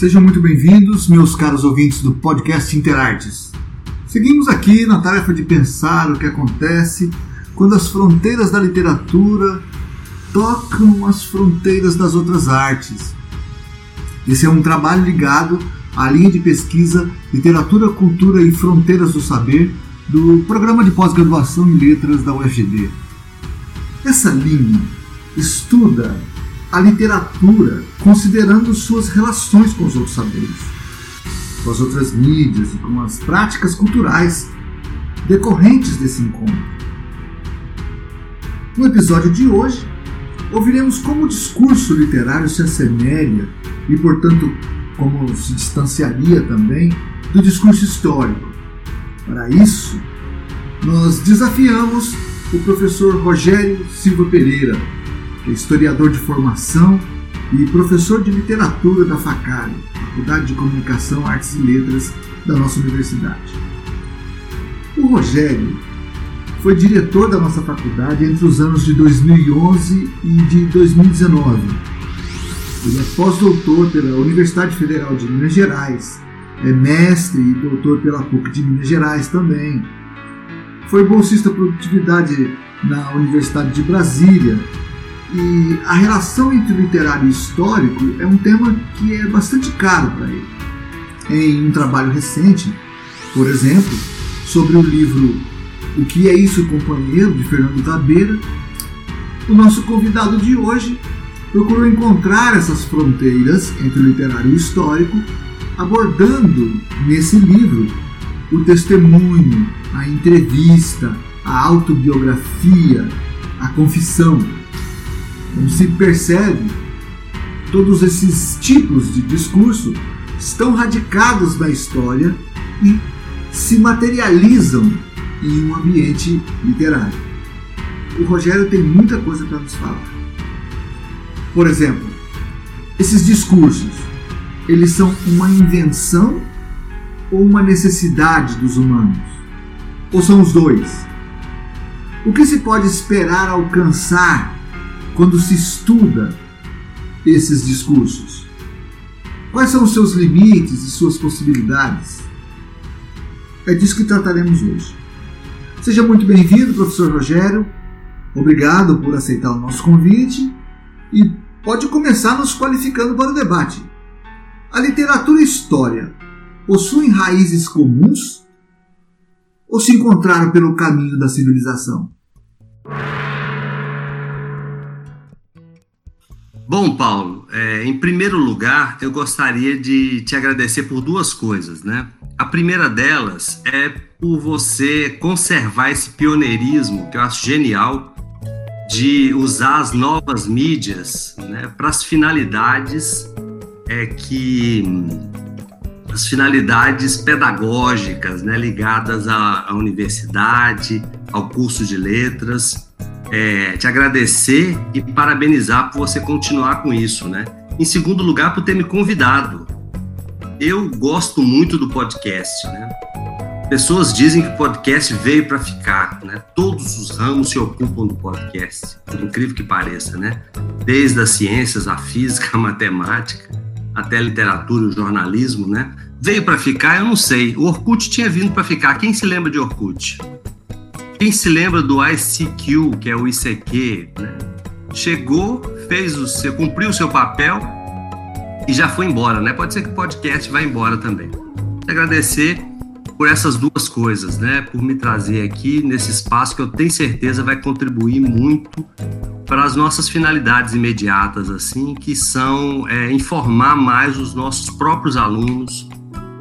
Sejam muito bem-vindos, meus caros ouvintes do podcast Interartes. Seguimos aqui na tarefa de pensar o que acontece quando as fronteiras da literatura tocam as fronteiras das outras artes. Esse é um trabalho ligado à linha de pesquisa Literatura, Cultura e Fronteiras do Saber do Programa de Pós-Graduação em Letras da UFG. Essa linha estuda a literatura considerando suas relações com os outros saberes, com as outras mídias e com as práticas culturais decorrentes desse encontro. No episódio de hoje, ouviremos como o discurso literário se assemelha e, portanto, como se distanciaria também do discurso histórico. Para isso, nós desafiamos o professor Rogério Silva Pereira, é historiador de formação e professor de literatura da FACARI, Faculdade de Comunicação, Artes e Letras da nossa universidade. O Rogério foi diretor da nossa faculdade entre os anos de 2011 e de 2019. Ele é pós-doutor pela Universidade Federal de Minas Gerais, é mestre e doutor pela PUC de Minas Gerais também. Foi bolsista produtividade na Universidade de Brasília. E a relação entre literário e histórico é um tema que é bastante caro para ele. Em um trabalho recente, por exemplo, sobre o livro O que é isso, companheiro, de Fernando Tabeira, o nosso convidado de hoje procurou encontrar essas fronteiras entre o literário e o histórico, abordando nesse livro o testemunho, a entrevista, a autobiografia, a confissão. Se percebe, todos esses tipos de discurso estão radicados na história e se materializam em um ambiente literário. O Rogério tem muita coisa para nos falar. Por exemplo, esses discursos, eles são uma invenção ou uma necessidade dos humanos? Ou são os dois? O que se pode esperar alcançar quando se estuda esses discursos? Quais são os seus limites e suas possibilidades? É disso que trataremos hoje. Seja muito bem-vindo, professor Rogério. Obrigado por aceitar o nosso convite e pode começar nos qualificando para o debate. A literatura e história possuem raízes comuns ou se encontraram pelo caminho da civilização? Bom, Paulo, é, em primeiro lugar, eu gostaria de te agradecer por duas coisas, né? A primeira delas é por você conservar esse pioneirismo que eu acho genial de usar as novas mídias né, para as finalidades é, que as finalidades pedagógicas né, ligadas à, à, universidade, ao curso de letras. É, te agradecer e parabenizar por você continuar com isso, né? Em segundo lugar, por ter me convidado. Eu gosto muito do podcast, né? Pessoas dizem que o podcast veio para ficar, né? Todos os ramos se ocupam do podcast, por incrível que pareça, né? Desde as ciências, a física, a matemática, até a literatura, o jornalismo, né? Veio para ficar, eu não sei. O Orkut tinha vindo para ficar. Quem se lembra de Orkut? Quem se lembra do ICQ, que é o ICQ, né? Chegou, fez o seu, cumpriu o seu papel e já foi embora, né? Pode ser que o podcast vá embora também. Agradecer por essas duas coisas, né? Por me trazer aqui nesse espaço que eu tenho certeza vai contribuir muito para as nossas finalidades imediatas, assim, que são é, informar mais os nossos próprios alunos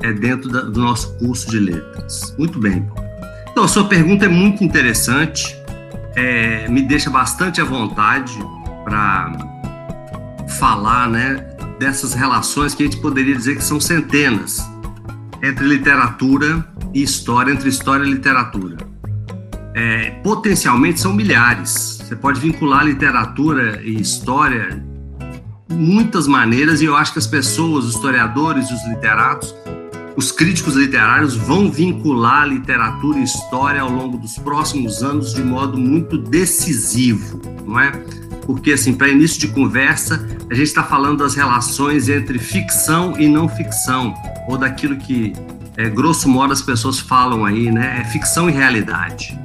é, dentro da, do nosso curso de letras. Muito bem. Então, sua pergunta é muito interessante, é, me deixa bastante à vontade para falar né, dessas relações que a gente poderia dizer que são centenas entre literatura e história, entre história e literatura. É, potencialmente são milhares. Você pode vincular literatura e história muitas maneiras e eu acho que as pessoas, os historiadores os literatos os críticos literários vão vincular literatura e história ao longo dos próximos anos de modo muito decisivo, não é? Porque, assim, para início de conversa, a gente está falando das relações entre ficção e não ficção, ou daquilo que, é, grosso modo, as pessoas falam aí, né? É ficção e realidade.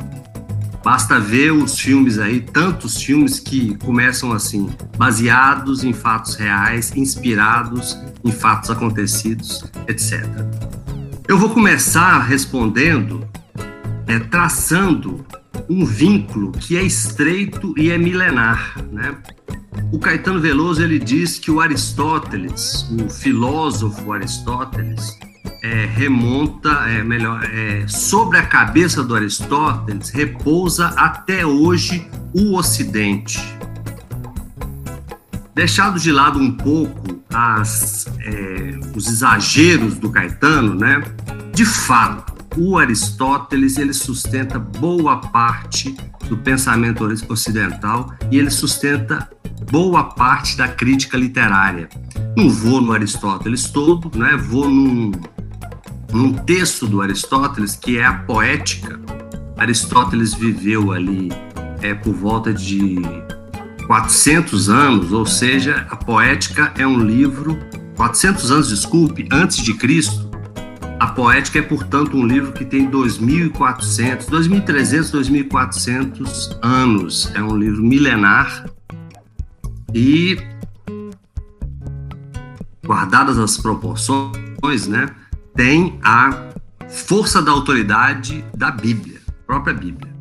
Basta ver os filmes aí, tantos filmes que começam assim, baseados em fatos reais, inspirados em fatos acontecidos, etc. Eu vou começar respondendo, é, traçando um vínculo que é estreito e é milenar, né? O Caetano Veloso ele diz que o Aristóteles, o filósofo Aristóteles, é, remonta, é, melhor, é, sobre a cabeça do Aristóteles repousa até hoje o Ocidente. Deixado de lado um pouco as, é, os exageros do Caetano, né? De fato, o Aristóteles ele sustenta boa parte do pensamento ocidental e ele sustenta boa parte da crítica literária. Não vou no Aristóteles todo, né? Vou num num texto do Aristóteles, que é a Poética. Aristóteles viveu ali é, por volta de 400 anos, ou seja, a Poética é um livro, 400 anos, desculpe, antes de Cristo. A Poética é, portanto, um livro que tem 2.400, 2.300, 2.400 anos. É um livro milenar e, guardadas as proporções, né? Tem a força da autoridade da Bíblia, própria Bíblia.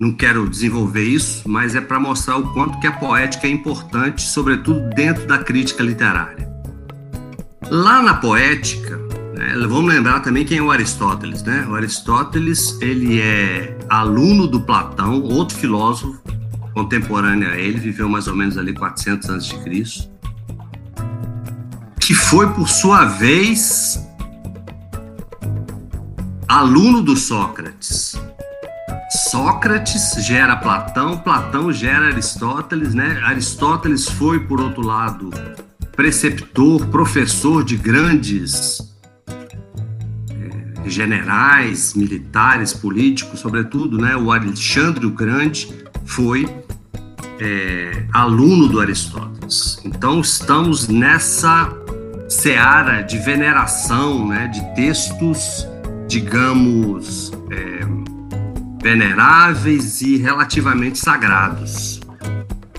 Não quero desenvolver isso, mas é para mostrar o quanto que a poética é importante, sobretudo dentro da crítica literária. Lá na poética, né, vamos lembrar também quem é o Aristóteles, né? O Aristóteles ele é aluno do Platão, outro filósofo contemporâneo a ele, viveu mais ou menos ali 400 anos de Cristo, que foi por sua vez aluno do Sócrates. Sócrates gera Platão, Platão gera Aristóteles, né? Aristóteles foi, por outro lado, preceptor, professor de grandes é, generais, militares, políticos, sobretudo, né? O Alexandre o Grande foi é, aluno do Aristóteles. Então estamos nessa seara de veneração, né? De textos digamos, é, veneráveis e relativamente sagrados.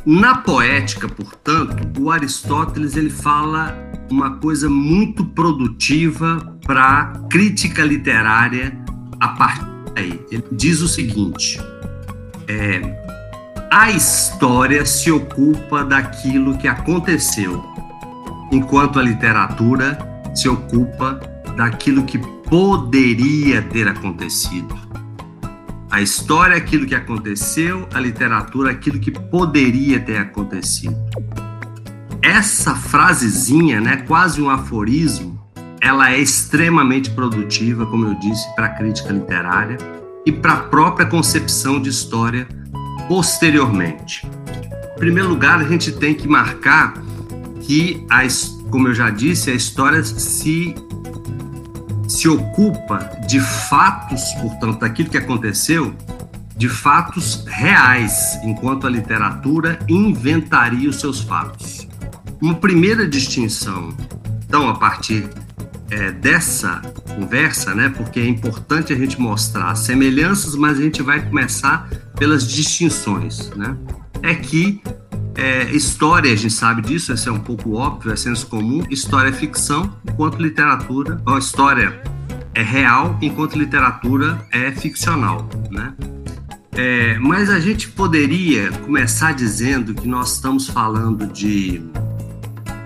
Na poética, portanto, o Aristóteles ele fala uma coisa muito produtiva para crítica literária a partir daí. Ele diz o seguinte: é, a história se ocupa daquilo que aconteceu, enquanto a literatura se ocupa daquilo que poderia ter acontecido. A história é aquilo que aconteceu, a literatura é aquilo que poderia ter acontecido. Essa frasezinha, né, quase um aforismo, ela é extremamente produtiva, como eu disse, para a crítica literária e para a própria concepção de história posteriormente. Em primeiro lugar, a gente tem que marcar que, a, como eu já disse, a história se se ocupa de fatos, portanto, daquilo que aconteceu, de fatos reais, enquanto a literatura inventaria os seus fatos. Uma primeira distinção, então, a partir é, dessa conversa, né, porque é importante a gente mostrar as semelhanças, mas a gente vai começar pelas distinções, né, é que é, história, a gente sabe disso, esse é um pouco óbvio, é senso comum. História é ficção, enquanto literatura, ou história é real, enquanto literatura é ficcional, né? É, mas a gente poderia começar dizendo que nós estamos falando de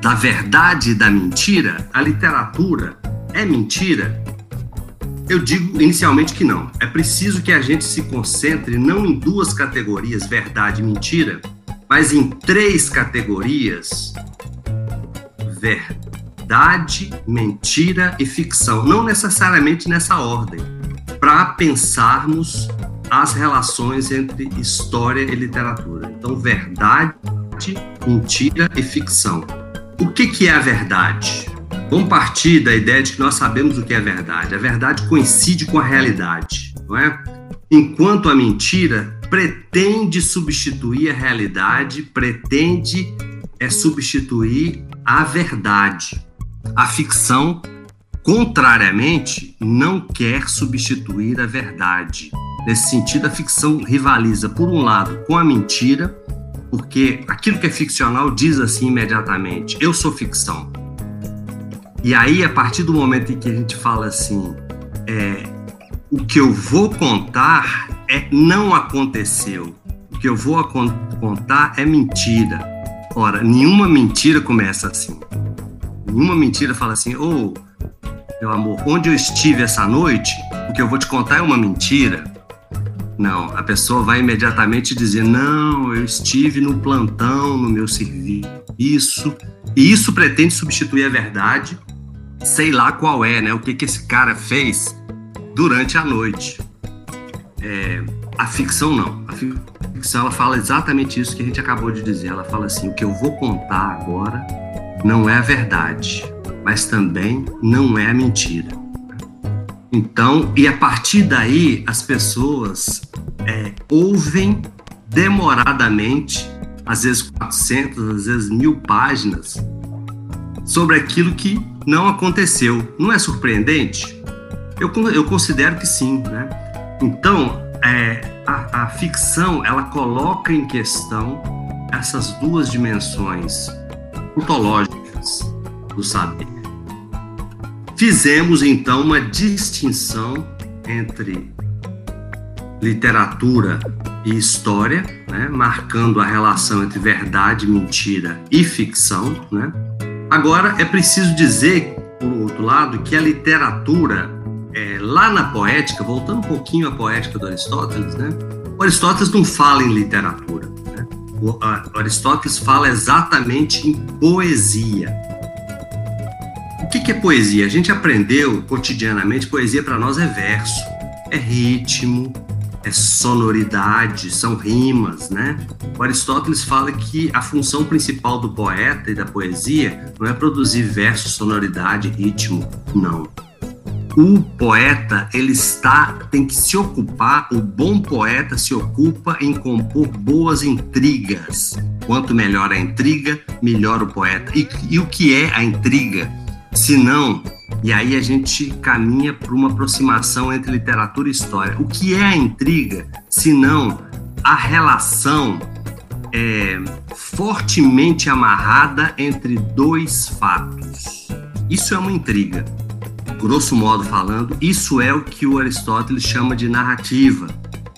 da verdade e da mentira. A literatura é mentira? Eu digo inicialmente que não. É preciso que a gente se concentre não em duas categorias, verdade e mentira, mas em três categorias: verdade, mentira e ficção. Não necessariamente nessa ordem, para pensarmos as relações entre história e literatura. Então, verdade, mentira e ficção. O que, que é a verdade? Vamos partir da ideia de que nós sabemos o que é verdade. A verdade coincide com a realidade, não é? Enquanto a mentira pretende substituir a realidade, pretende é substituir a verdade. A ficção, contrariamente, não quer substituir a verdade. Nesse sentido, a ficção rivaliza, por um lado, com a mentira, porque aquilo que é ficcional diz assim imediatamente: eu sou ficção. E aí, a partir do momento em que a gente fala assim, é, o que eu vou contar é não aconteceu. O que eu vou contar é mentira. Ora, nenhuma mentira começa assim. Nenhuma mentira fala assim, ô, oh, meu amor, onde eu estive essa noite, o que eu vou te contar é uma mentira. Não, a pessoa vai imediatamente dizer: não, eu estive no plantão, no meu serviço, e isso pretende substituir a verdade, sei lá qual é, né? O que, que esse cara fez durante a noite. É, a ficção não. A ficção ela fala exatamente isso que a gente acabou de dizer. Ela fala assim: o que eu vou contar agora não é a verdade, mas também não é a mentira. Então, e a partir daí, as pessoas é, ouvem demoradamente, às vezes 400, às vezes mil páginas, sobre aquilo que não aconteceu. Não é surpreendente? Eu, eu considero que sim, né? Então, é, a, a ficção, ela coloca em questão essas duas dimensões ontológicas do saber. Fizemos então uma distinção entre literatura e história, né, marcando a relação entre verdade, mentira e ficção. Né? Agora, é preciso dizer, por outro lado, que a literatura, é, lá na poética, voltando um pouquinho à poética do Aristóteles, né, o Aristóteles não fala em literatura. Né? O, a, o Aristóteles fala exatamente em poesia. O que, que é poesia? A gente aprendeu cotidianamente, poesia para nós é verso, é ritmo, é sonoridade, são rimas, né? O Aristóteles fala que a função principal do poeta e da poesia não é produzir verso, sonoridade, ritmo, não. O poeta, ele está, tem que se ocupar, o bom poeta se ocupa em compor boas intrigas. Quanto melhor a intriga, melhor o poeta. E, e o que é a intriga? Se não, e aí a gente caminha para uma aproximação entre literatura e história. O que é a intriga, se não a relação é, fortemente amarrada entre dois fatos? Isso é uma intriga. Grosso modo falando, isso é o que o Aristóteles chama de narrativa,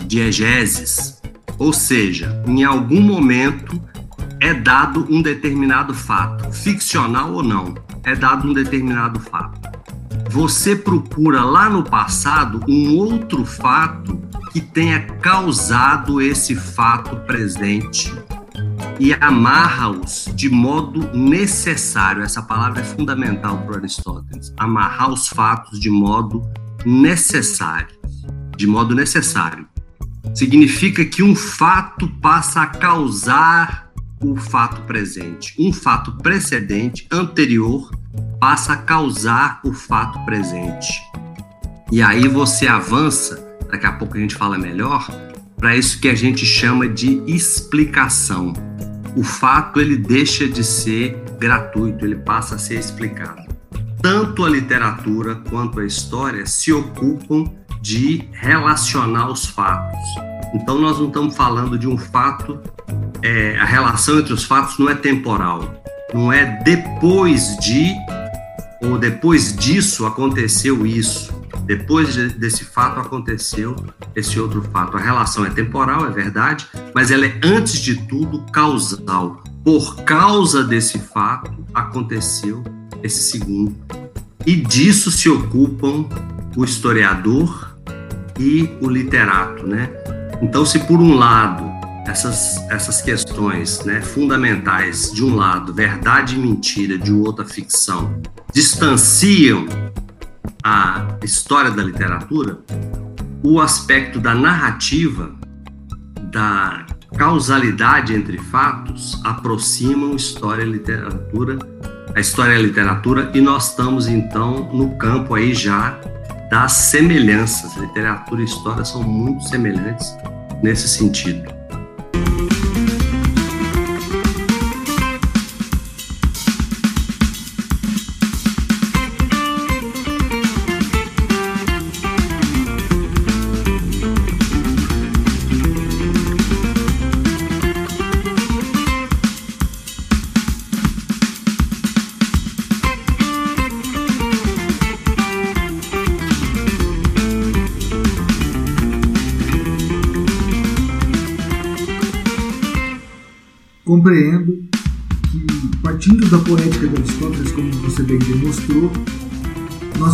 diegeses. Ou seja, em algum momento é dado um determinado fato, ficcional ou não é dado um determinado fato. Você procura lá no passado um outro fato que tenha causado esse fato presente e amarra-os de modo necessário. Essa palavra é fundamental para Aristóteles. Amarrar os fatos de modo necessário. De modo necessário. Significa que um fato passa a causar o fato presente. Um fato precedente, anterior, passa a causar o fato presente. E aí você avança, daqui a pouco a gente fala melhor, para isso que a gente chama de explicação. O fato ele deixa de ser gratuito, ele passa a ser explicado. Tanto a literatura quanto a história se ocupam de relacionar os fatos. Então nós não estamos falando de um fato é, a relação entre os fatos não é temporal, não é depois de ou depois disso aconteceu isso, depois de, desse fato aconteceu esse outro fato. A relação é temporal, é verdade, mas ela é antes de tudo causal. Por causa desse fato aconteceu esse segundo. E disso se ocupam o historiador e o literato, né? Então, se por um lado essas, essas questões né, fundamentais, de um lado, verdade e mentira, de outra, ficção, distanciam a história da literatura, o aspecto da narrativa, da causalidade entre fatos aproximam história e literatura, a história e a literatura, e nós estamos então no campo aí já das semelhanças. Literatura e história são muito semelhantes nesse sentido.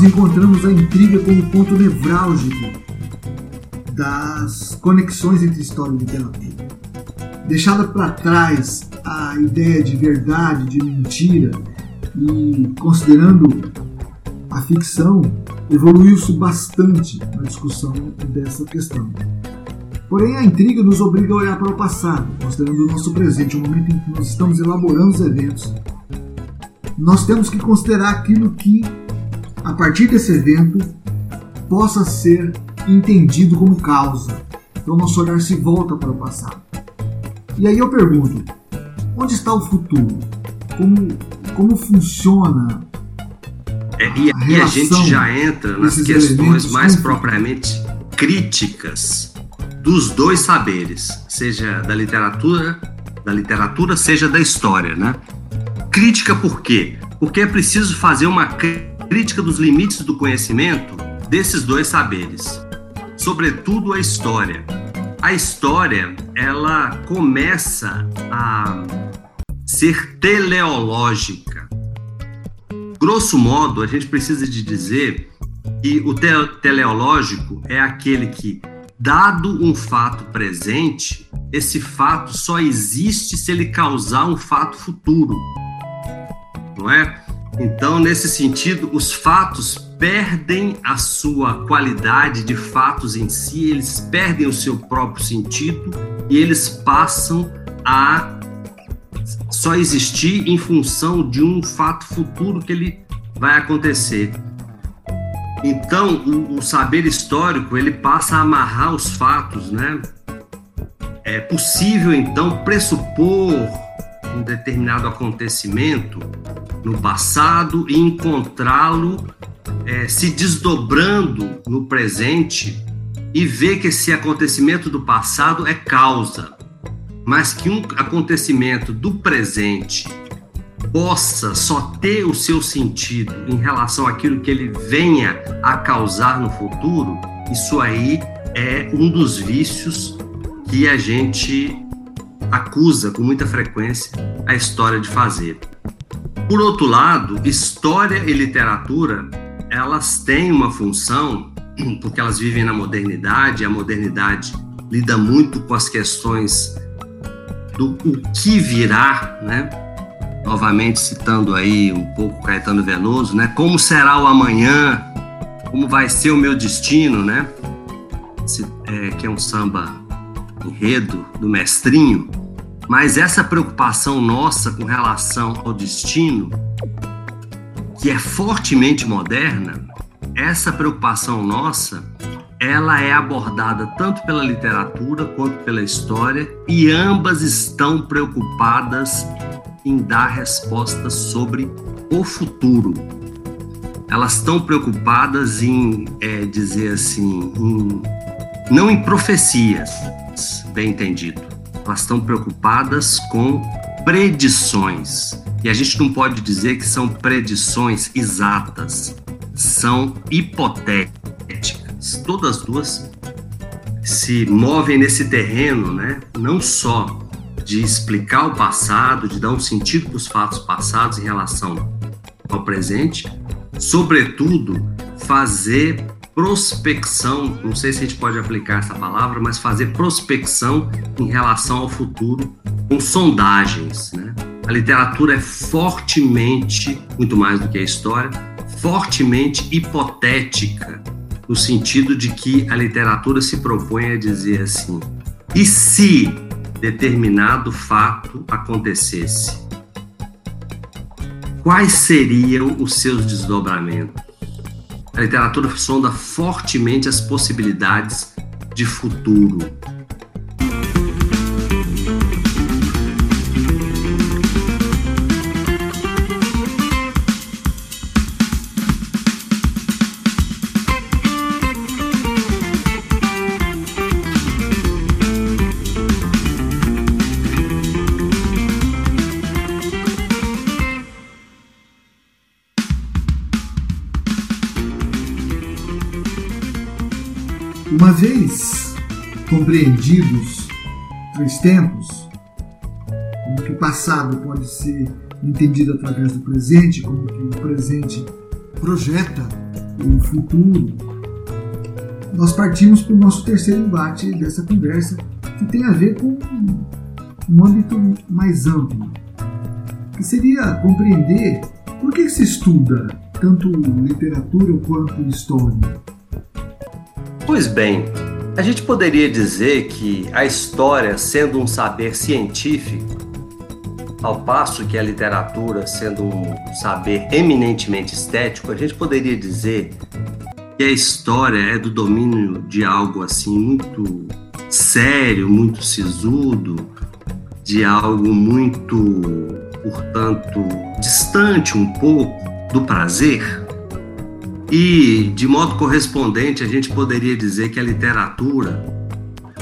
Encontramos a intriga como ponto nevrálgico das conexões entre história e literatura. Deixada para trás a ideia de verdade, de mentira, e considerando a ficção, evoluiu-se bastante na discussão dessa questão. Porém, a intriga nos obriga a olhar para o passado, considerando o nosso presente, o momento em que nós estamos elaborando os eventos. Nós temos que considerar aquilo que, a partir desse evento, possa ser entendido como causa. Então, nosso olhar se volta para o passado. E aí eu pergunto: onde está o futuro? Como, como funciona é, e, a e a gente já entra nas questões mais propriamente críticas dos dois saberes, seja da literatura, da literatura, seja da história, né? Crítica por quê? Porque é preciso fazer uma crítica dos limites do conhecimento desses dois saberes, sobretudo a história. A história, ela começa a ser teleológica. Grosso modo, a gente precisa de dizer que o teleológico é aquele que Dado um fato presente, esse fato só existe se ele causar um fato futuro. Não é? Então, nesse sentido, os fatos perdem a sua qualidade de fatos em si, eles perdem o seu próprio sentido e eles passam a só existir em função de um fato futuro que ele vai acontecer. Então, o, o, saber histórico ele passa a amarrar os fatos, né? É possível então pressupor um determinado acontecimento no passado e encontrá-lo é, se desdobrando no presente e ver que esse acontecimento do passado é causa, mas que um acontecimento do presente possa só ter o seu sentido em relação àquilo que ele venha a causar no futuro, isso aí é um dos vícios que a gente acusa com muita frequência a história de fazer. Por outro lado, história e literatura, elas têm uma função, porque elas vivem na modernidade, a modernidade lida muito com as questões do o que virá, né? novamente citando aí um pouco Caetano Veloso, né? Como será o amanhã? Como vai ser o meu destino, né? Esse, é, que é um samba enredo do mestrinho. Mas essa preocupação nossa com relação ao destino, que é fortemente moderna, essa preocupação nossa, ela é abordada tanto pela literatura quanto pela história e ambas estão preocupadas em dar respostas sobre o futuro. Elas estão preocupadas em é, dizer assim, em, não em profecias, bem entendido. Elas estão preocupadas com predições. E a gente não pode dizer que são predições exatas, são hipotéticas. Todas duas se movem nesse terreno, né? Não só de explicar o passado, de dar um sentido para os fatos passados em relação ao presente, sobretudo fazer prospecção, não sei se a gente pode aplicar essa palavra, mas fazer prospecção em relação ao futuro com sondagens. Né? A literatura é fortemente, muito mais do que a história, fortemente hipotética, no sentido de que a literatura se propõe a dizer assim: e se determinado fato acontecesse, quais seriam os seus desdobramentos? A literatura sonda fortemente as possibilidades de futuro. Compreendidos três tempos, como que o passado pode ser entendido através do presente, como que o presente projeta o futuro, nós partimos para o nosso terceiro embate dessa conversa, que tem a ver com um âmbito mais amplo, que seria compreender por que se estuda tanto literatura quanto história. Pois bem, a gente poderia dizer que a história, sendo um saber científico, ao passo que a literatura, sendo um saber eminentemente estético, a gente poderia dizer que a história é do domínio de algo assim muito sério, muito sisudo, de algo muito, portanto, distante um pouco do prazer. E, de modo correspondente, a gente poderia dizer que a literatura,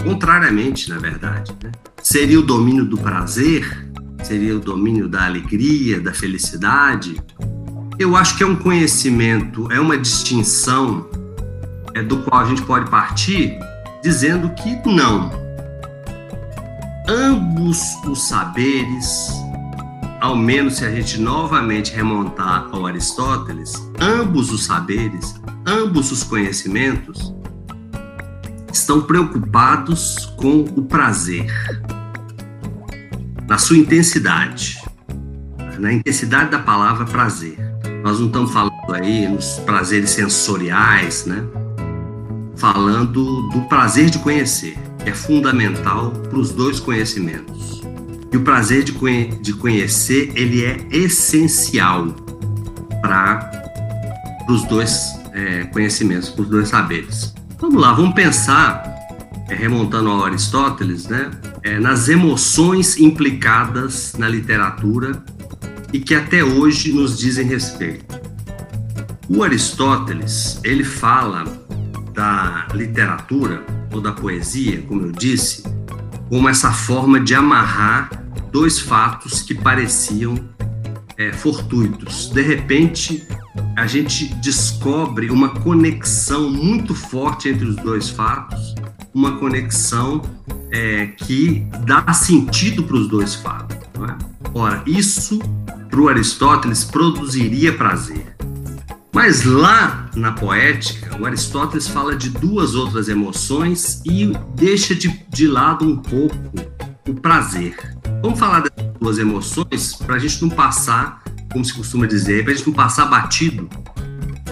contrariamente, na verdade, né, seria o domínio do prazer, seria o domínio da alegria, da felicidade. Eu acho que é um conhecimento, é uma distinção é, do qual a gente pode partir dizendo que não. Ambos os saberes ao menos se a gente novamente remontar ao Aristóteles, ambos os saberes, ambos os conhecimentos estão preocupados com o prazer, na sua intensidade, na intensidade da palavra prazer. Nós não estamos falando aí nos prazeres sensoriais, né? Falando do prazer de conhecer, que é fundamental para os dois conhecimentos. E o prazer de, conhe de conhecer, ele é essencial para os dois é, conhecimentos, para os dois saberes. Vamos lá, vamos pensar, é, remontando ao Aristóteles, né, é, nas emoções implicadas na literatura e que até hoje nos dizem respeito. O Aristóteles, ele fala da literatura ou da poesia, como eu disse, como essa forma de amarrar dois fatos que pareciam é, fortuitos. De repente, a gente descobre uma conexão muito forte entre os dois fatos, uma conexão é, que dá sentido para os dois fatos. É? Ora, isso para o Aristóteles produziria prazer. Mas lá na poética, o Aristóteles fala de duas outras emoções e deixa de, de lado um pouco o prazer. Vamos falar das duas emoções para a gente não passar, como se costuma dizer, para a gente não passar batido,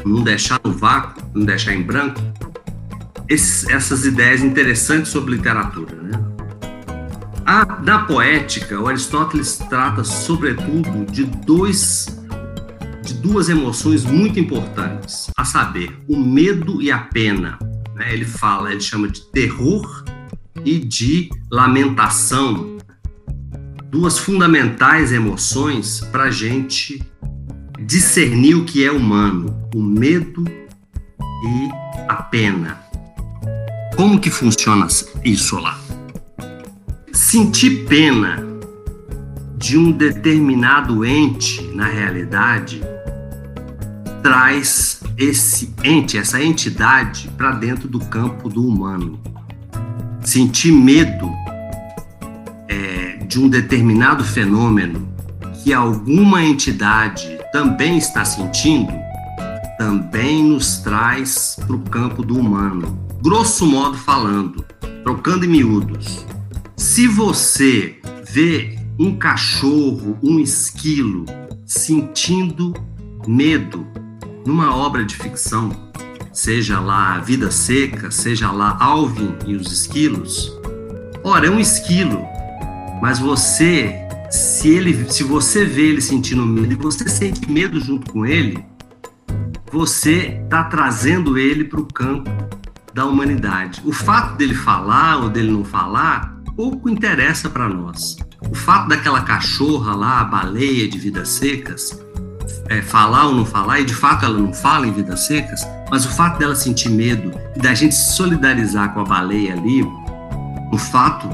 não deixar no vácuo, não deixar em branco, esses, essas ideias interessantes sobre literatura. Né? A, na poética, o Aristóteles trata, sobretudo, de dois duas emoções muito importantes, a saber, o medo e a pena. Né? Ele fala, ele chama de terror e de lamentação, duas fundamentais emoções para a gente discernir o que é humano: o medo e a pena. Como que funciona isso lá? Sentir pena de um determinado ente na realidade traz esse ente, essa entidade para dentro do campo do humano. Sentir medo de um determinado fenômeno que alguma entidade também está sentindo, também nos traz para o campo do humano. Grosso modo falando, trocando em miúdos, se você vê um cachorro, um esquilo sentindo medo numa obra de ficção, seja lá Vida Seca, seja lá Alvin e os Esquilos, ora, é um esquilo mas você, se ele, se você vê ele sentindo medo e você sente medo junto com ele, você está trazendo ele para o campo da humanidade. O fato dele falar ou dele não falar pouco interessa para nós. O fato daquela cachorra lá, a baleia de vidas secas, é, falar ou não falar, e de fato ela não fala em vidas secas, mas o fato dela sentir medo e da gente se solidarizar com a baleia ali, o fato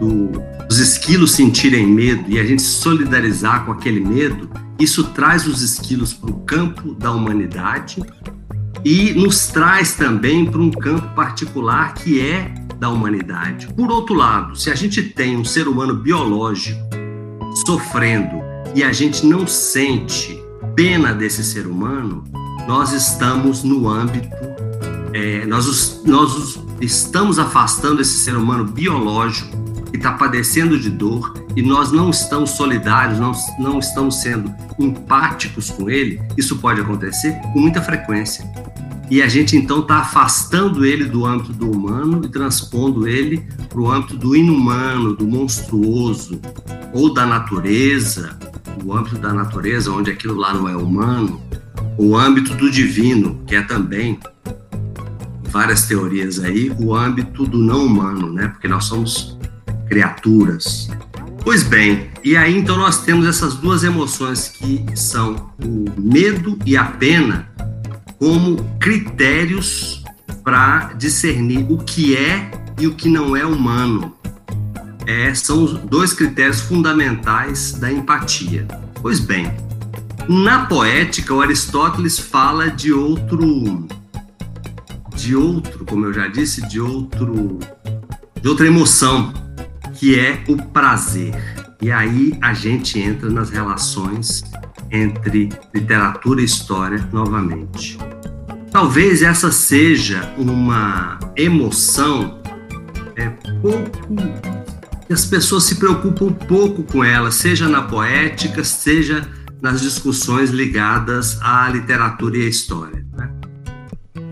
do, dos esquilos sentirem medo e a gente se solidarizar com aquele medo, isso traz os esquilos para o campo da humanidade e nos traz também para um campo particular que é da humanidade. Por outro lado, se a gente tem um ser humano biológico sofrendo e a gente não sente pena desse ser humano, nós estamos no âmbito, é, nós, nós estamos afastando esse ser humano biológico que está padecendo de dor e nós não estamos solidários, não, não estamos sendo empáticos com ele, isso pode acontecer com muita frequência. E a gente então está afastando ele do âmbito do humano e transpondo ele para o âmbito do inumano, do monstruoso, ou da natureza, o âmbito da natureza, onde aquilo lá não é humano, o âmbito do divino, que é também várias teorias aí, o âmbito do não humano, né? Porque nós somos criaturas. Pois bem, e aí então nós temos essas duas emoções que são o medo e a pena como critérios para discernir o que é e o que não é humano é, são os dois critérios fundamentais da empatia. Pois bem, na poética, o Aristóteles fala de outro, de outro, como eu já disse, de outro, de outra emoção, que é o prazer. E aí a gente entra nas relações entre literatura e história novamente. Talvez essa seja uma emoção é, pouco as pessoas se preocupam pouco com ela, seja na poética, seja nas discussões ligadas à literatura e à história. Né?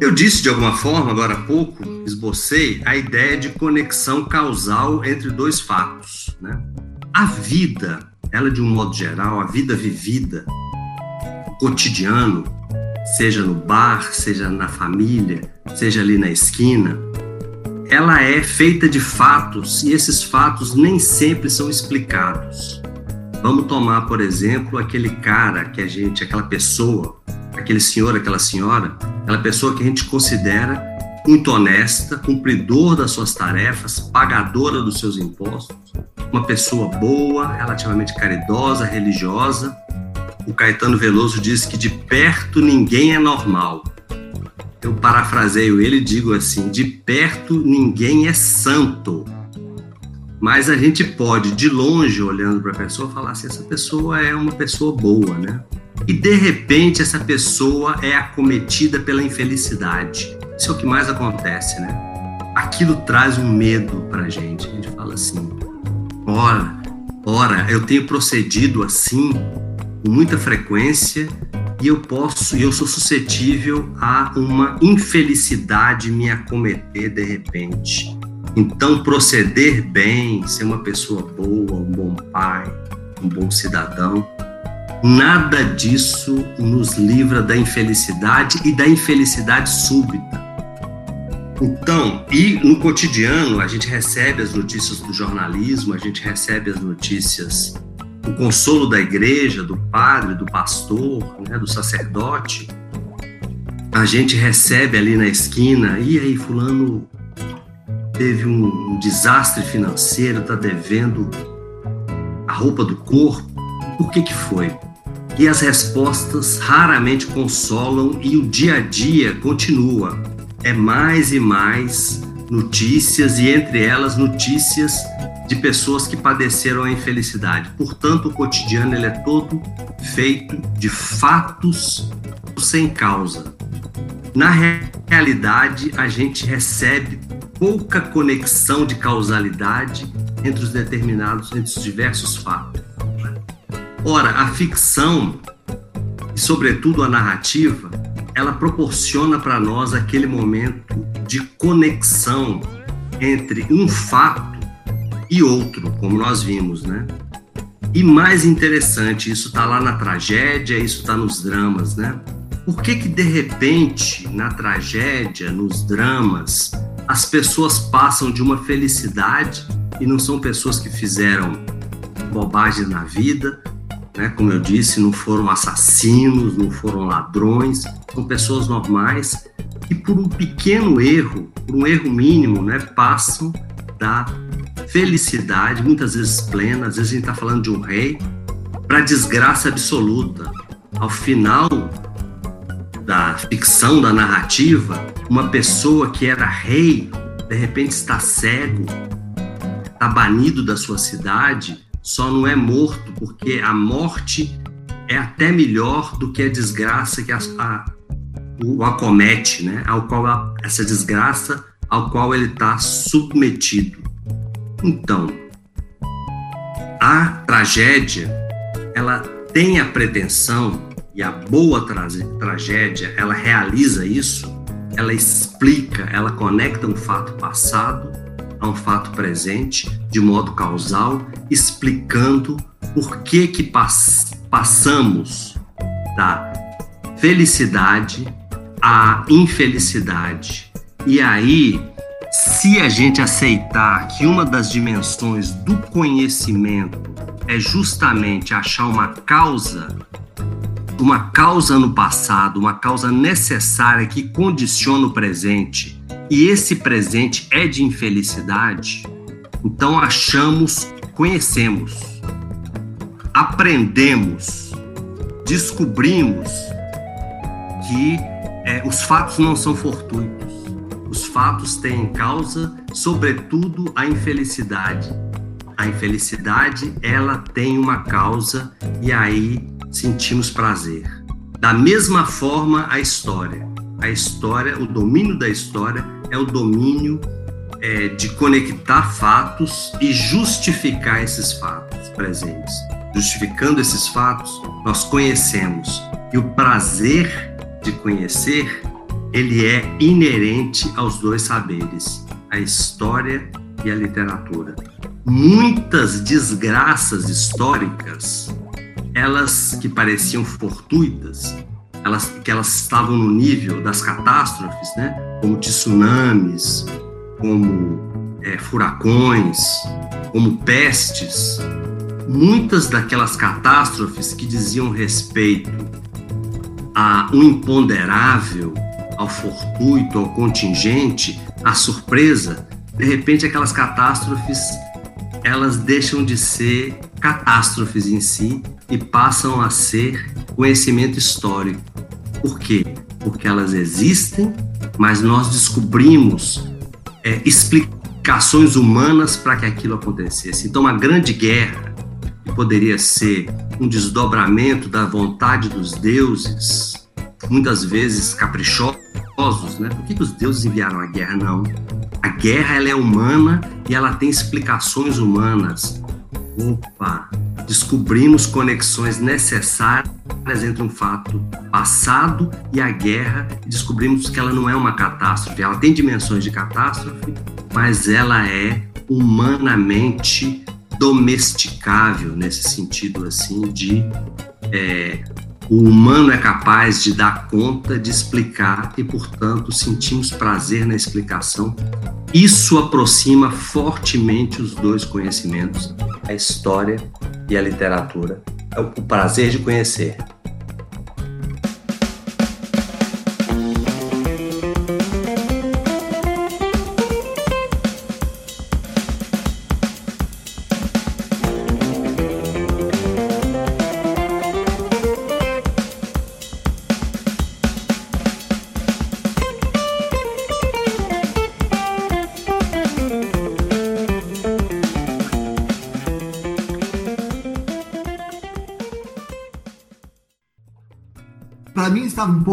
Eu disse de alguma forma, agora há pouco, esbocei a ideia de conexão causal entre dois fatos. Né? A vida, ela de um modo geral, a vida vivida, o cotidiano, seja no bar, seja na família, seja ali na esquina, ela é feita de fatos e esses fatos nem sempre são explicados. Vamos tomar, por exemplo, aquele cara que a gente, aquela pessoa, aquele senhor, aquela senhora, aquela pessoa que a gente considera muito honesta, cumpridor das suas tarefas, pagadora dos seus impostos, uma pessoa boa, relativamente caridosa, religiosa. O Caetano Veloso diz que de perto ninguém é normal, eu parafraseio ele e digo assim: de perto ninguém é santo. Mas a gente pode, de longe, olhando para a pessoa, falar assim: essa pessoa é uma pessoa boa, né? E de repente essa pessoa é acometida pela infelicidade. Isso é o que mais acontece, né? Aquilo traz um medo para a gente. A gente fala assim: ora, ora, eu tenho procedido assim com muita frequência e eu posso, eu sou suscetível a uma infelicidade me acometer de repente. Então, proceder bem, ser uma pessoa boa, um bom pai, um bom cidadão, nada disso nos livra da infelicidade e da infelicidade súbita. Então, e no cotidiano, a gente recebe as notícias do jornalismo, a gente recebe as notícias o consolo da igreja, do padre, do pastor, né, do sacerdote, a gente recebe ali na esquina, e aí fulano teve um, um desastre financeiro, está devendo a roupa do corpo, por que que foi? E as respostas raramente consolam e o dia a dia continua. É mais e mais notícias e entre elas notícias de pessoas que padeceram a infelicidade. Portanto, o cotidiano ele é todo feito de fatos sem causa. Na realidade, a gente recebe pouca conexão de causalidade entre os determinados, entre os diversos fatos. Ora, a ficção, sobretudo a narrativa, ela proporciona para nós aquele momento de conexão entre um fato e outro, como nós vimos, né? E mais interessante, isso está lá na tragédia, isso está nos dramas, né? Por que que de repente na tragédia, nos dramas, as pessoas passam de uma felicidade e não são pessoas que fizeram bobagem na vida, né? Como eu disse, não foram assassinos, não foram ladrões, são pessoas normais que por um pequeno erro, por um erro mínimo, né, passam da felicidade, muitas vezes plena, às vezes a gente está falando de um rei, para desgraça absoluta. Ao final da ficção, da narrativa, uma pessoa que era rei, de repente está cego, está banido da sua cidade, só não é morto porque a morte é até melhor do que a desgraça que a, a, o acomete, né? Ao qual a, essa desgraça ao qual ele está submetido. Então, a tragédia, ela tem a pretensão e a boa tra tragédia, ela realiza isso, ela explica, ela conecta um fato passado a um fato presente de modo causal, explicando por que que pass passamos da felicidade à infelicidade. E aí, se a gente aceitar que uma das dimensões do conhecimento é justamente achar uma causa uma causa no passado, uma causa necessária que condiciona o presente, e esse presente é de infelicidade, então achamos, conhecemos, aprendemos, descobrimos que é, os fatos não são fortuitos. Os fatos têm em causa, sobretudo, a infelicidade. A infelicidade, ela tem uma causa e aí sentimos prazer. Da mesma forma, a história. A história, o domínio da história é o domínio é, de conectar fatos e justificar esses fatos presentes. Justificando esses fatos, nós conhecemos. E o prazer de conhecer, ele é inerente aos dois saberes, a história e a literatura. Muitas desgraças históricas elas que pareciam fortuitas, elas, que elas estavam no nível das catástrofes, né? como tsunamis, como é, furacões, como pestes, muitas daquelas catástrofes que diziam respeito a um imponderável, ao fortuito, ao contingente, à surpresa, de repente aquelas catástrofes elas deixam de ser catástrofes em si e passam a ser conhecimento histórico. Por quê? Porque elas existem, mas nós descobrimos é, explicações humanas para que aquilo acontecesse. Então, uma grande guerra, que poderia ser um desdobramento da vontade dos deuses, muitas vezes caprichosos, né? Por que, que os deuses enviaram a guerra? Não. A guerra ela é humana e ela tem explicações humanas. Opa, descobrimos conexões necessárias entre um fato passado e a guerra e descobrimos que ela não é uma catástrofe. Ela tem dimensões de catástrofe, mas ela é humanamente domesticável nesse sentido assim de é, o humano é capaz de dar conta de explicar e, portanto, sentimos prazer na explicação. Isso aproxima fortemente os dois conhecimentos, a história e a literatura. É o prazer de conhecer.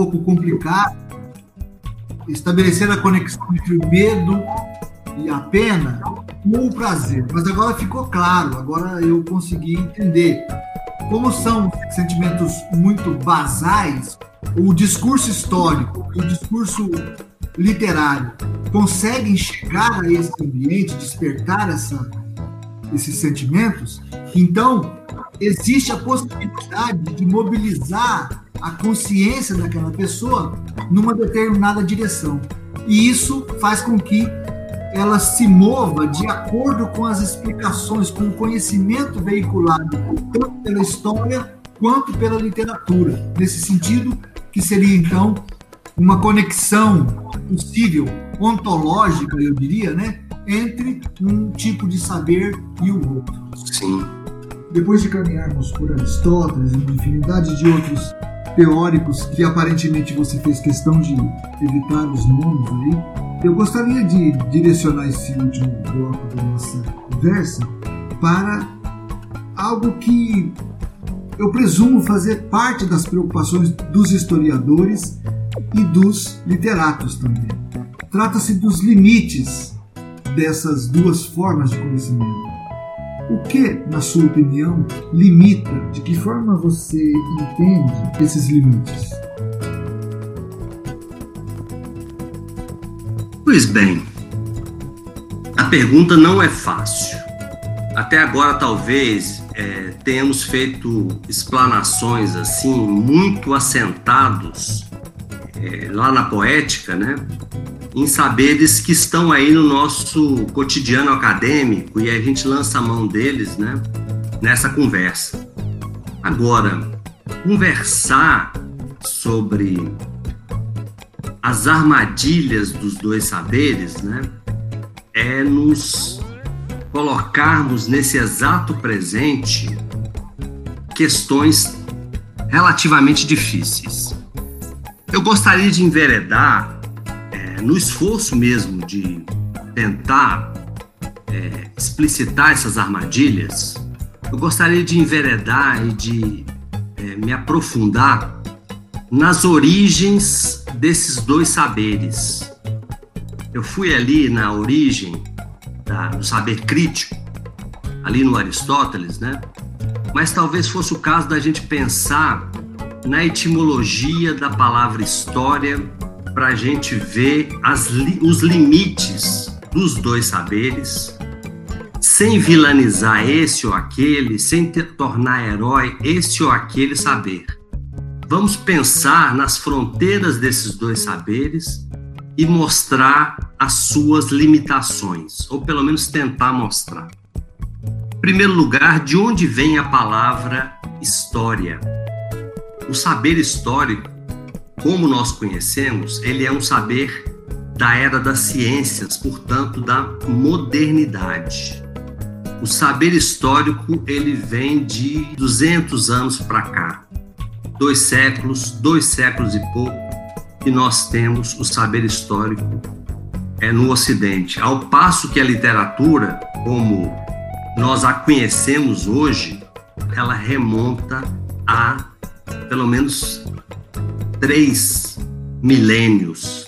Pouco complicado estabelecer a conexão entre o medo e a pena com o prazer. Mas agora ficou claro, agora eu consegui entender. Como são sentimentos muito basais, o discurso histórico o discurso literário conseguem chegar a esse ambiente, despertar essa, esses sentimentos, então existe a possibilidade de mobilizar a consciência daquela pessoa numa determinada direção. E isso faz com que ela se mova de acordo com as explicações, com o conhecimento veiculado tanto pela história quanto pela literatura. Nesse sentido, que seria então uma conexão possível, ontológica, eu diria, né, entre um tipo de saber e o outro. Sim. Depois de caminharmos por Aristóteles e uma infinidade de outros teóricos que aparentemente você fez questão de evitar os nomes aí, eu gostaria de direcionar esse último bloco da nossa conversa para algo que eu presumo fazer parte das preocupações dos historiadores e dos literatos também. Trata-se dos limites dessas duas formas de conhecimento. O que, na sua opinião, limita? De que forma você entende esses limites? Pois bem, a pergunta não é fácil. Até agora, talvez, é, tenhamos feito explanações assim, muito assentados é, lá na poética, né? Em saberes que estão aí no nosso cotidiano acadêmico e a gente lança a mão deles né, nessa conversa. Agora, conversar sobre as armadilhas dos dois saberes né, é nos colocarmos nesse exato presente questões relativamente difíceis. Eu gostaria de enveredar no esforço mesmo de tentar é, explicitar essas armadilhas, eu gostaria de enveredar e de é, me aprofundar nas origens desses dois saberes. Eu fui ali na origem da, do saber crítico, ali no Aristóteles, né? Mas talvez fosse o caso da gente pensar na etimologia da palavra história para a gente ver os limites dos dois saberes, sem vilanizar esse ou aquele, sem tornar herói esse ou aquele saber. Vamos pensar nas fronteiras desses dois saberes e mostrar as suas limitações, ou pelo menos tentar mostrar. Em primeiro lugar, de onde vem a palavra história? O saber histórico como nós conhecemos, ele é um saber da era das ciências, portanto, da modernidade. O saber histórico ele vem de 200 anos para cá, dois séculos, dois séculos e pouco, que nós temos o saber histórico é no Ocidente. Ao passo que a literatura, como nós a conhecemos hoje, ela remonta a pelo menos três milênios,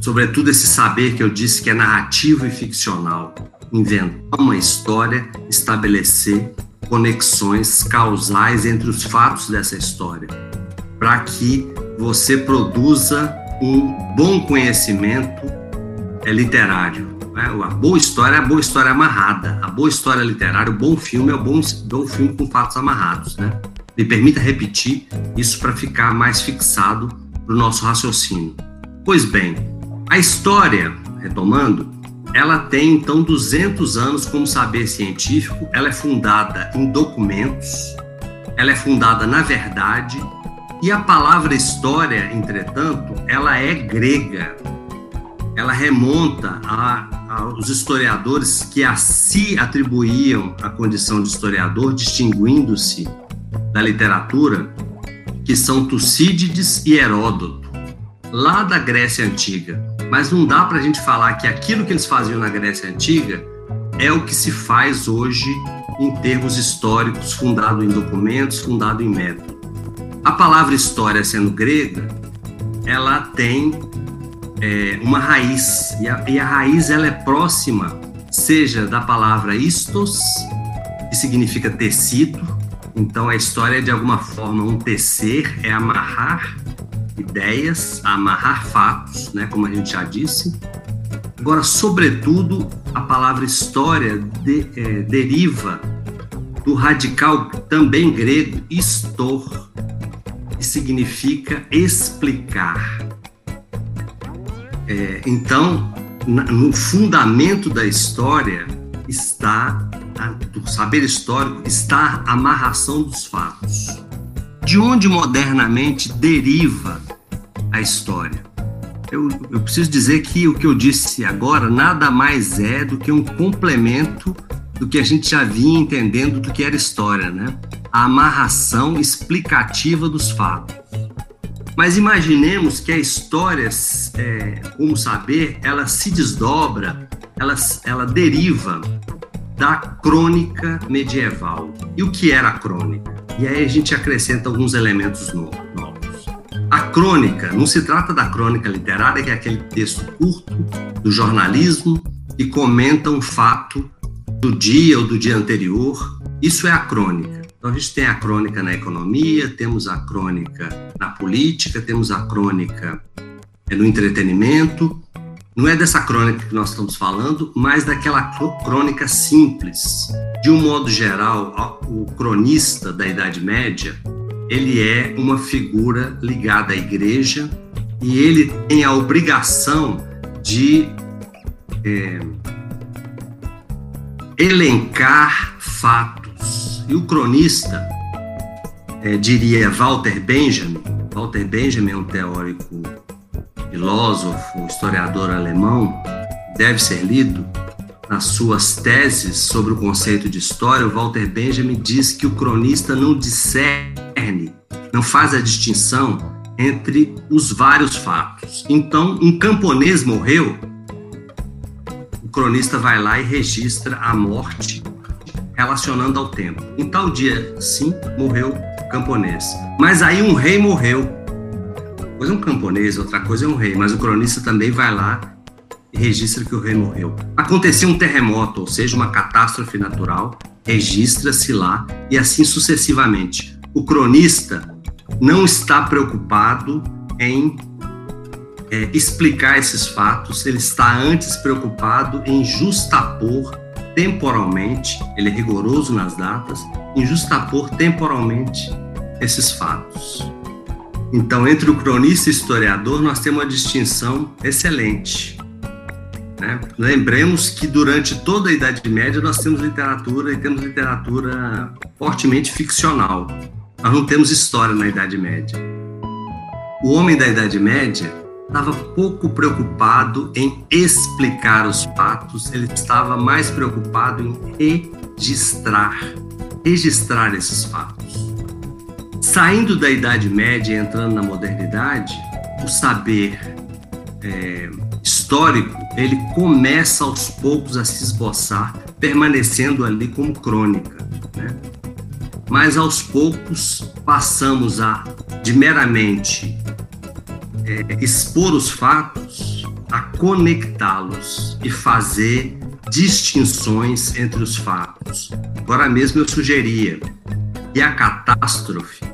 sobretudo esse saber que eu disse que é narrativo e ficcional, inventar uma história, estabelecer conexões causais entre os fatos dessa história, para que você produza um bom conhecimento é, literário. Né? A boa história é a boa história amarrada. A boa história literária, o bom filme é o bom, bom filme com fatos amarrados. Né? Me permita repetir isso para ficar mais fixado para o nosso raciocínio. Pois bem, a história, retomando, ela tem então 200 anos como saber científico, ela é fundada em documentos, ela é fundada na verdade, e a palavra história, entretanto, ela é grega. Ela remonta aos historiadores que a si atribuíam a condição de historiador, distinguindo-se da literatura, que são Tucídides e Heródoto, lá da Grécia Antiga. Mas não dá para a gente falar que aquilo que eles faziam na Grécia Antiga é o que se faz hoje em termos históricos, fundado em documentos, fundado em método. A palavra história, sendo grega, ela tem é, uma raiz, e a, e a raiz ela é próxima, seja da palavra istos, que significa tecido, então a história é de alguma forma um tecer, é amarrar ideias, amarrar fatos, né, como a gente já disse, Agora, sobretudo, a palavra história de, é, deriva do radical também grego histor, que significa explicar. É, então, no fundamento da história está do saber histórico está a amarração dos fatos. De onde modernamente deriva a história? Eu, eu, preciso dizer que o que eu disse agora nada mais é do que um complemento do que a gente já vinha entendendo do que era história, né? A amarração explicativa dos fatos. Mas imaginemos que a história, é, como saber, ela se desdobra, ela, ela deriva da crônica medieval. E o que era a crônica? E aí a gente acrescenta alguns elementos novos. A crônica não se trata da crônica literária, que é aquele texto curto do jornalismo que comenta um fato do dia ou do dia anterior. Isso é a crônica. Então a gente tem a crônica na economia, temos a crônica na política, temos a crônica no entretenimento, não é dessa crônica que nós estamos falando, mas daquela crônica simples. De um modo geral, o cronista da Idade Média, ele é uma figura ligada à igreja e ele tem a obrigação de é, elencar fatos. E o cronista, é, diria Walter Benjamin, Walter Benjamin é um teórico filósofo, historiador alemão, deve ser lido. Nas suas teses sobre o conceito de história, Walter Benjamin diz que o cronista não discerne, não faz a distinção entre os vários fatos. Então, um camponês morreu, o cronista vai lá e registra a morte relacionando ao tempo. Em tal dia, sim, morreu o camponês. Mas aí um rei morreu coisa é um camponês, outra coisa é um rei, mas o cronista também vai lá e registra que o rei morreu. Aconteceu um terremoto, ou seja, uma catástrofe natural, registra-se lá e assim sucessivamente. O cronista não está preocupado em é, explicar esses fatos, ele está antes preocupado em justapor temporalmente, ele é rigoroso nas datas, em justapor temporalmente esses fatos. Então, entre o cronista e o historiador, nós temos uma distinção excelente. Né? Lembremos que durante toda a Idade Média nós temos literatura e temos literatura fortemente ficcional. Nós não temos história na Idade Média. O homem da Idade Média estava pouco preocupado em explicar os fatos, ele estava mais preocupado em registrar, registrar esses fatos. Saindo da Idade Média e entrando na modernidade, o saber é, histórico ele começa aos poucos a se esboçar, permanecendo ali como crônica. Né? Mas aos poucos passamos a, de meramente é, expor os fatos, a conectá-los e fazer distinções entre os fatos. Agora mesmo eu sugeria e a catástrofe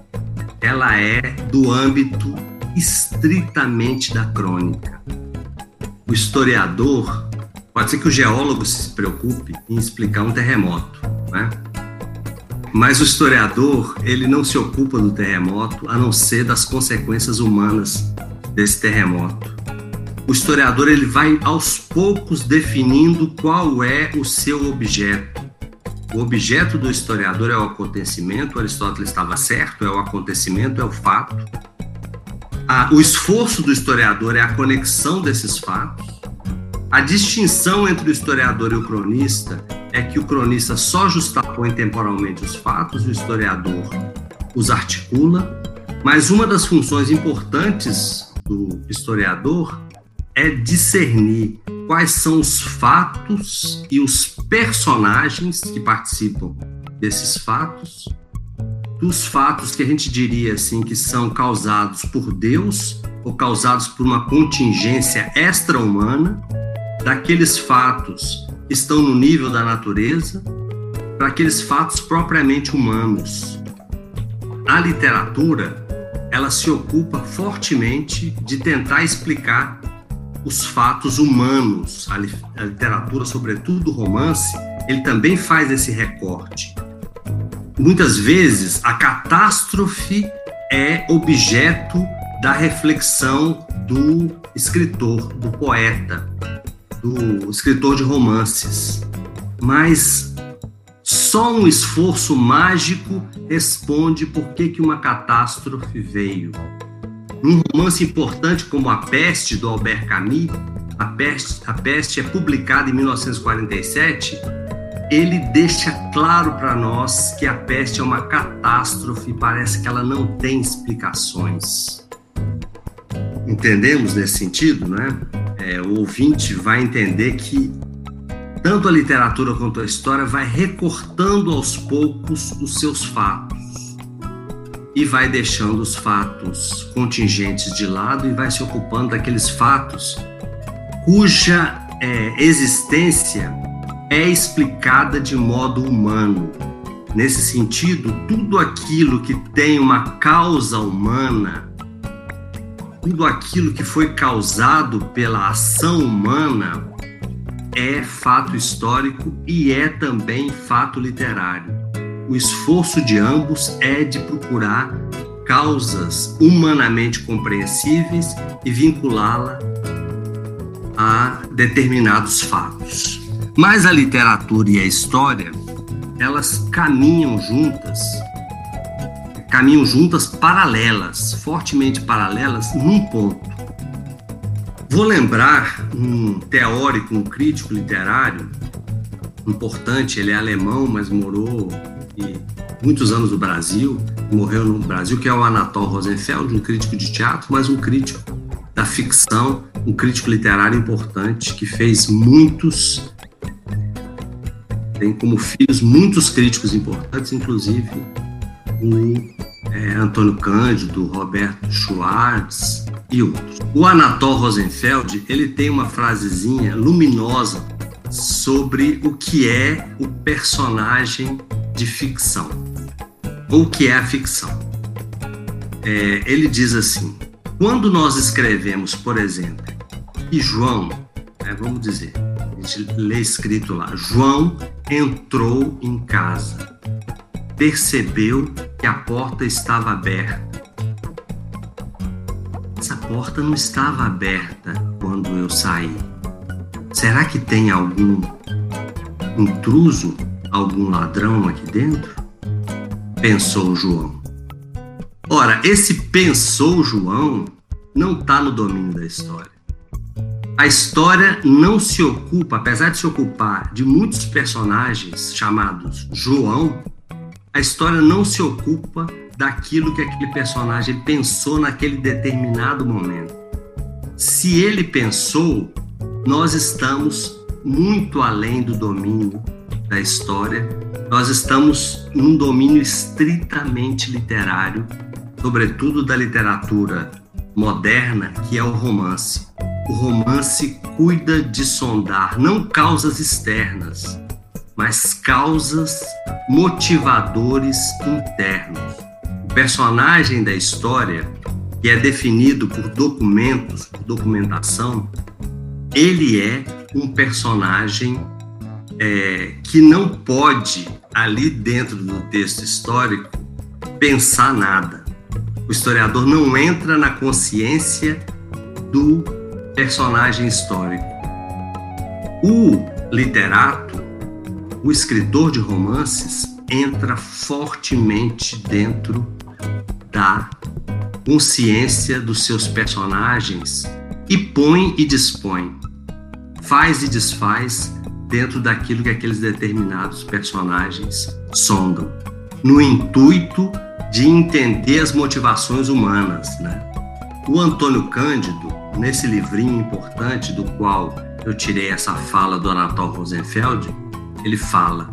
ela é do âmbito estritamente da crônica. O historiador, pode ser que o geólogo se preocupe em explicar um terremoto, né? Mas o historiador, ele não se ocupa do terremoto, a não ser das consequências humanas desse terremoto. O historiador ele vai aos poucos definindo qual é o seu objeto o objeto do historiador é o acontecimento, Aristóteles estava certo, é o acontecimento, é o fato. o esforço do historiador é a conexão desses fatos. A distinção entre o historiador e o cronista é que o cronista só justapõe temporalmente os fatos, o historiador os articula, mas uma das funções importantes do historiador é discernir quais são os fatos e os personagens que participam desses fatos, dos fatos que a gente diria assim que são causados por Deus ou causados por uma contingência extra-humana, daqueles fatos que estão no nível da natureza, para aqueles fatos propriamente humanos. A literatura, ela se ocupa fortemente de tentar explicar os fatos humanos. A, literatura, sobretudo o romance, ele também faz esse recorte. Muitas vezes a catástrofe é objeto da reflexão do escritor, do poeta, do escritor de romances. Mas só um esforço mágico responde por que, que uma catástrofe veio. Num romance importante como A Peste, do Albert Camus, A Peste, a Peste é publicada em 1947, ele deixa claro para nós que a peste é uma catástrofe, parece que ela não tem explicações. Entendemos nesse sentido, né? É, o ouvinte vai entender que tanto a literatura quanto a história vai recortando aos poucos os seus fatos e vai deixando os fatos contingentes de lado e vai se ocupando daqueles fatos cuja é, existência é explicada de modo humano. Nesse sentido, tudo aquilo que tem uma causa humana, tudo aquilo que foi causado pela ação humana, é fato histórico e é também fato literário. O esforço de ambos é de procurar causas humanamente compreensíveis e vinculá-la a determinados fatos. Mas a literatura e a história, elas caminham juntas, caminham juntas paralelas, fortemente paralelas, num ponto. Vou lembrar um teórico, um crítico literário importante, ele é alemão, mas morou muitos anos no Brasil, morreu no Brasil, que é o Anatol Rosenfeld, um crítico de teatro, mas um crítico da ficção, um crítico literário importante que fez muitos tem como filhos muitos críticos importantes, inclusive o é, Antônio Cândido, Roberto Schwartz e outros. O Anatol Rosenfeld ele tem uma frasezinha luminosa sobre o que é o personagem de ficção, ou o que é a ficção. É, ele diz assim: quando nós escrevemos, por exemplo, que João, é, vamos dizer, gente lê escrito lá: João entrou em casa, percebeu que a porta estava aberta. Essa porta não estava aberta quando eu saí. Será que tem algum intruso, algum ladrão aqui dentro? Pensou João. Ora, esse pensou João não está no domínio da história. A história não se ocupa, apesar de se ocupar de muitos personagens chamados João, a história não se ocupa daquilo que aquele personagem pensou naquele determinado momento. Se ele pensou, nós estamos muito além do domínio da história, nós estamos num domínio estritamente literário, sobretudo da literatura moderna, que é o romance o romance cuida de sondar não causas externas, mas causas motivadores internos. O personagem da história, que é definido por documentos, por documentação, ele é um personagem é, que não pode, ali dentro do texto histórico, pensar nada. O historiador não entra na consciência do personagem histórico. O literato, o escritor de romances, entra fortemente dentro da consciência dos seus personagens e põe e dispõe, faz e desfaz dentro daquilo que aqueles determinados personagens sondam, no intuito de entender as motivações humanas. Né? O Antônio Cândido nesse livrinho importante do qual eu tirei essa fala do Anatol Rosenfeld, ele fala: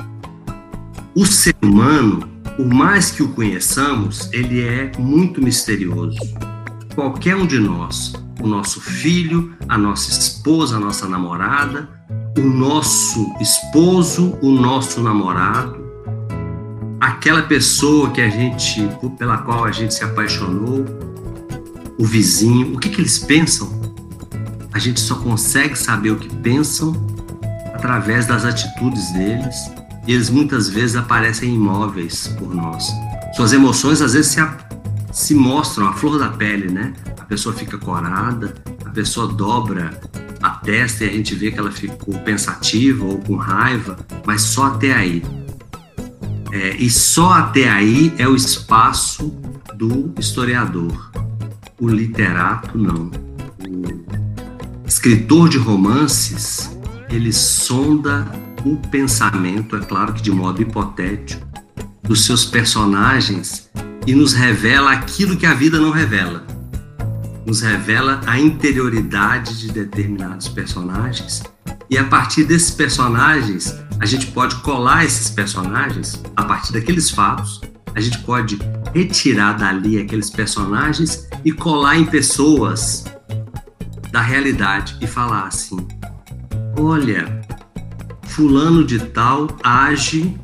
o ser humano, por mais que o conheçamos, ele é muito misterioso. Qualquer um de nós, o nosso filho, a nossa esposa, a nossa namorada, o nosso esposo, o nosso namorado, aquela pessoa que a gente, pela qual a gente se apaixonou, o vizinho, o que, que eles pensam? a gente só consegue saber o que pensam através das atitudes deles, e eles muitas vezes aparecem imóveis por nós. Suas emoções às vezes se, se mostram a flor da pele, né? Pessoa fica corada, a pessoa dobra a testa e a gente vê que ela ficou pensativa ou com raiva, mas só até aí. É, e só até aí é o espaço do historiador. O literato não. O escritor de romances, ele sonda o pensamento, é claro que de modo hipotético, dos seus personagens e nos revela aquilo que a vida não revela. Nos revela a interioridade de determinados personagens e a partir desses personagens a gente pode colar esses personagens a partir daqueles fatos, a gente pode retirar dali aqueles personagens e colar em pessoas da realidade e falar assim: olha, fulano de tal age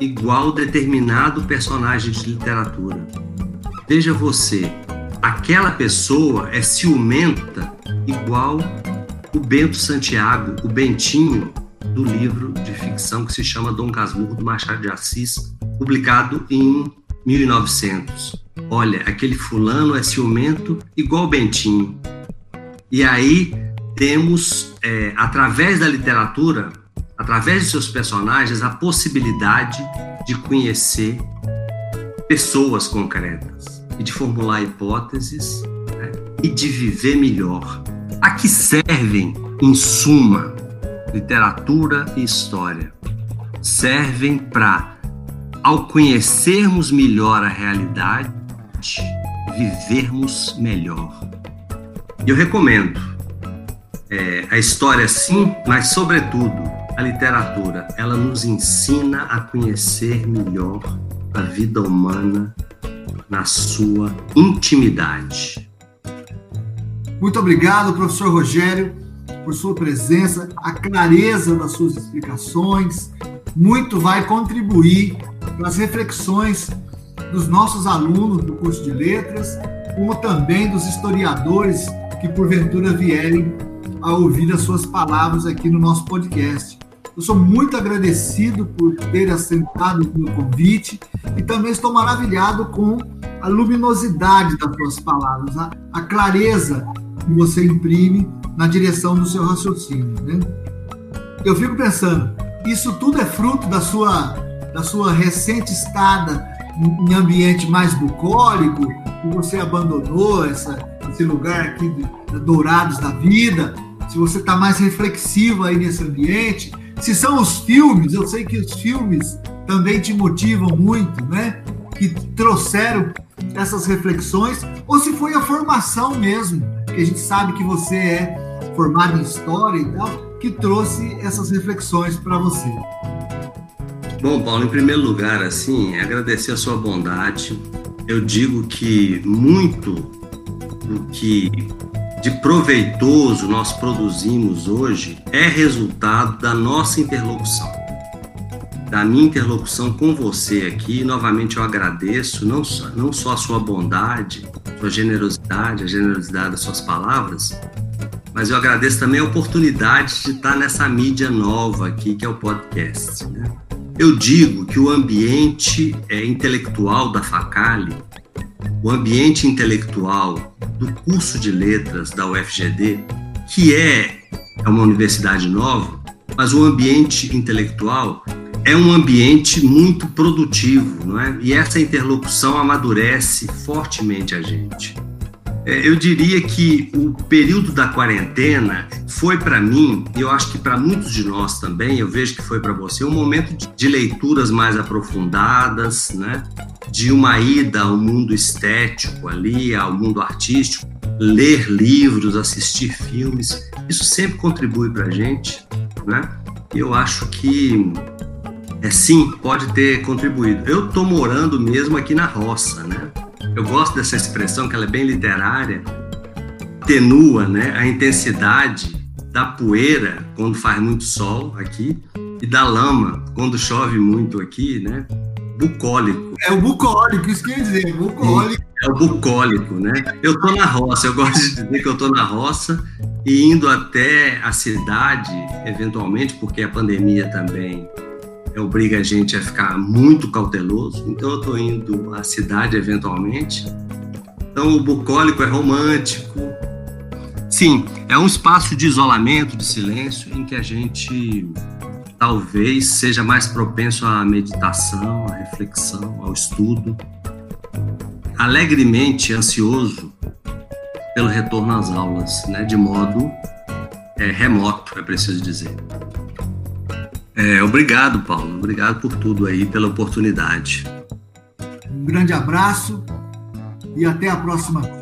igual determinado personagem de literatura. Veja você, aquela pessoa é ciumenta igual o Bento Santiago, o Bentinho do livro de ficção que se chama Dom Casmurro do Machado de Assis, publicado em 1900. Olha, aquele fulano é ciumento igual Bentinho. E aí temos, é, através da literatura, através de seus personagens, a possibilidade de conhecer pessoas concretas e de formular hipóteses né, e de viver melhor. A que servem, em suma, literatura e história? Servem para, ao conhecermos melhor a realidade, vivermos melhor. Eu recomendo é, a história sim, mas sobretudo a literatura. Ela nos ensina a conhecer melhor a vida humana na sua intimidade. Muito obrigado, professor Rogério, por sua presença, a clareza das suas explicações. Muito vai contribuir para as reflexões dos nossos alunos do curso de letras, como também dos historiadores que porventura vierem a ouvir as suas palavras aqui no nosso podcast. Eu sou muito agradecido por ter aceitado o meu convite e também estou maravilhado com a luminosidade das suas palavras, a, a clareza que você imprime na direção do seu raciocínio. Né? Eu fico pensando, isso tudo é fruto da sua, da sua recente estada em ambiente mais bucólico, que você abandonou essa, esse lugar aqui de, de dourados da vida, se você está mais reflexivo aí nesse ambiente, se são os filmes, eu sei que os filmes também te motivam muito, né? Que trouxeram essas reflexões, ou se foi a formação mesmo, que a gente sabe que você é formado em história e tal, que trouxe essas reflexões para você. Bom, Paulo, em primeiro lugar, assim, agradecer a sua bondade. Eu digo que muito do que de proveitoso nós produzimos hoje é resultado da nossa interlocução. Da minha interlocução com você aqui, novamente eu agradeço não só, não só a sua bondade, sua generosidade, a generosidade das suas palavras, mas eu agradeço também a oportunidade de estar nessa mídia nova aqui, que é o podcast. Né? Eu digo que o ambiente é, intelectual da Facali o ambiente intelectual do curso de letras da UFGD, que é, é uma universidade nova, mas o ambiente intelectual é um ambiente muito produtivo, não é? E essa interlocução amadurece fortemente a gente. É, eu diria que o período da quarentena foi para mim, e eu acho que para muitos de nós também, eu vejo que foi para você, um momento de leituras mais aprofundadas, né? de uma ida ao mundo estético ali, ao mundo artístico, ler livros, assistir filmes, isso sempre contribui para a gente, né? Eu acho que é sim, pode ter contribuído. Eu estou morando mesmo aqui na roça, né? Eu gosto dessa expressão que ela é bem literária, tenua, né, a intensidade da poeira quando faz muito sol aqui e da lama quando chove muito aqui, né? Bucólico. É o bucólico, isso quer dizer, bucólico. É o bucólico, né? Eu tô na roça, eu gosto de dizer que eu tô na roça e indo até a cidade, eventualmente, porque a pandemia também obriga a gente a ficar muito cauteloso. Então eu estou indo à cidade eventualmente. Então o bucólico é romântico. Sim, é um espaço de isolamento, de silêncio, em que a gente talvez seja mais propenso à meditação, à reflexão, ao estudo. Alegremente ansioso pelo retorno às aulas, né, de modo é, remoto, é preciso dizer. É, obrigado, Paulo. Obrigado por tudo aí, pela oportunidade. Um grande abraço e até a próxima